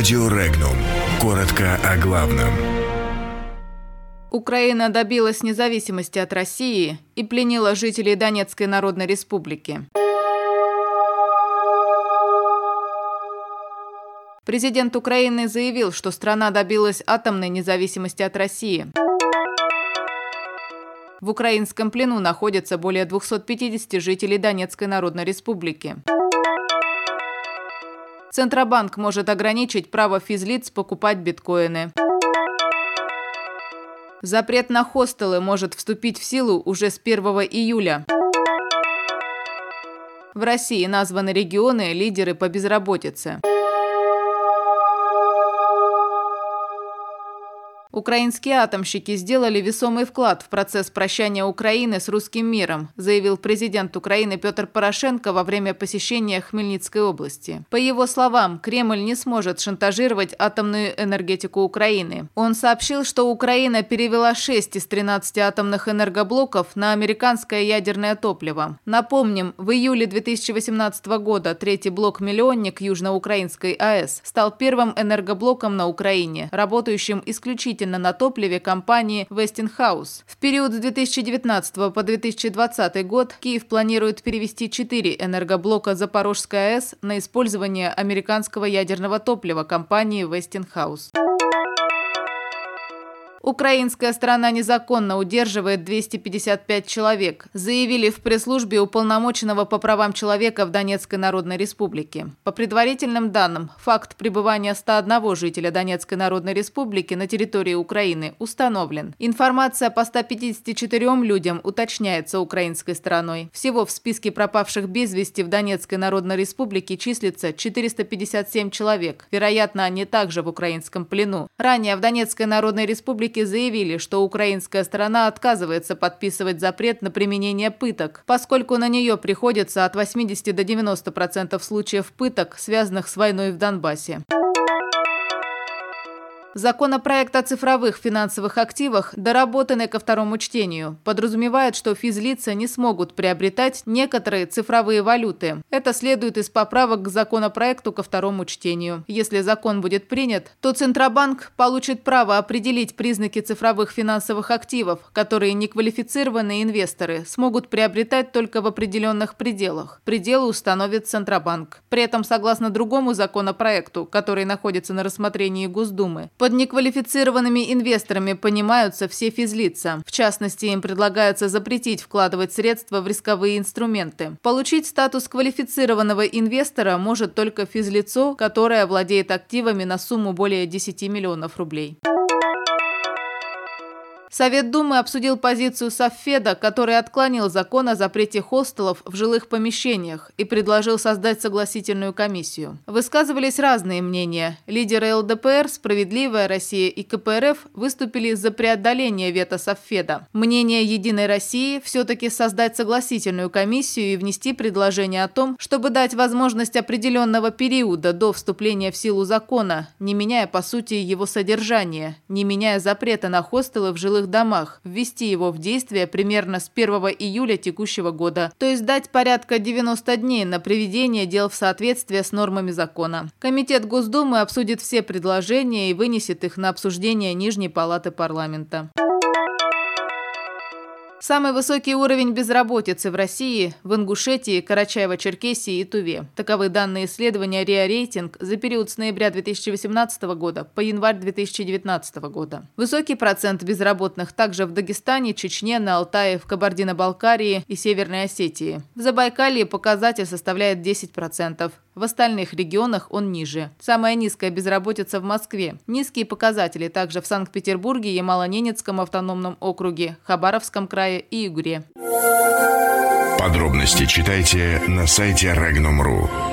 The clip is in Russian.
Радио Регнум. Коротко о главном. Украина добилась независимости от России и пленила жителей Донецкой Народной Республики. Президент Украины заявил, что страна добилась атомной независимости от России. В украинском плену находятся более 250 жителей Донецкой Народной Республики. Центробанк может ограничить право физлиц покупать биткоины. Запрет на хостелы может вступить в силу уже с 1 июля. В России названы регионы лидеры по безработице. Украинские атомщики сделали весомый вклад в процесс прощания Украины с русским миром, заявил президент Украины Петр Порошенко во время посещения Хмельницкой области. По его словам, Кремль не сможет шантажировать атомную энергетику Украины. Он сообщил, что Украина перевела 6 из 13 атомных энергоблоков на американское ядерное топливо. Напомним, в июле 2018 года третий блок «Миллионник» Южноукраинской АЭС стал первым энергоблоком на Украине, работающим исключительно исключительно на топливе компании Westinghouse. В период с 2019 по 2020 год Киев планирует перевести четыре энергоблока Запорожской АЭС на использование американского ядерного топлива компании Westinghouse. Украинская сторона незаконно удерживает 255 человек, заявили в пресс-службе уполномоченного по правам человека в Донецкой Народной Республике. По предварительным данным, факт пребывания 101 жителя Донецкой Народной Республики на территории Украины установлен. Информация по 154 людям уточняется украинской стороной. Всего в списке пропавших без вести в Донецкой Народной Республике числится 457 человек. Вероятно, они также в украинском плену. Ранее в Донецкой Народной Республике Республики заявили, что украинская сторона отказывается подписывать запрет на применение пыток, поскольку на нее приходится от 80 до 90% случаев пыток, связанных с войной в Донбассе. Законопроект о цифровых финансовых активах, доработанный ко второму чтению, подразумевает, что физлица не смогут приобретать некоторые цифровые валюты. Это следует из поправок к законопроекту ко второму чтению. Если закон будет принят, то Центробанк получит право определить признаки цифровых финансовых активов, которые неквалифицированные инвесторы смогут приобретать только в определенных пределах. Пределы установит Центробанк. При этом, согласно другому законопроекту, который находится на рассмотрении Госдумы, под неквалифицированными инвесторами понимаются все физлица. В частности, им предлагается запретить вкладывать средства в рисковые инструменты. Получить статус квалифицированного инвестора может только физлицо, которое владеет активами на сумму более 10 миллионов рублей. Совет Думы обсудил позицию Совфеда, который отклонил закон о запрете хостелов в жилых помещениях и предложил создать согласительную комиссию. Высказывались разные мнения. Лидеры ЛДПР, Справедливая Россия и КПРФ выступили за преодоление вето Совфеда. Мнение Единой России все-таки создать согласительную комиссию и внести предложение о том, чтобы дать возможность определенного периода до вступления в силу закона, не меняя по сути его содержание, не меняя запрета на хостелы в жилых жилых домах, ввести его в действие примерно с 1 июля текущего года, то есть дать порядка 90 дней на приведение дел в соответствие с нормами закона. Комитет Госдумы обсудит все предложения и вынесет их на обсуждение Нижней палаты парламента. Самый высокий уровень безработицы в России в Ингушетии, Карачаево-Черкесии и Туве. Таковы данные исследования РИА Рейтинг за период с ноября 2018 года по январь 2019 года. Высокий процент безработных также в Дагестане, Чечне, на Алтае, в Кабардино-Балкарии и Северной Осетии. В Забайкалье показатель составляет 10%. В остальных регионах он ниже. Самая низкая безработица в Москве. Низкие показатели также в Санкт-Петербурге, Ямало-Ненецком автономном округе, Хабаровском крае и Югре. Подробности читайте на сайте Regnum.ru.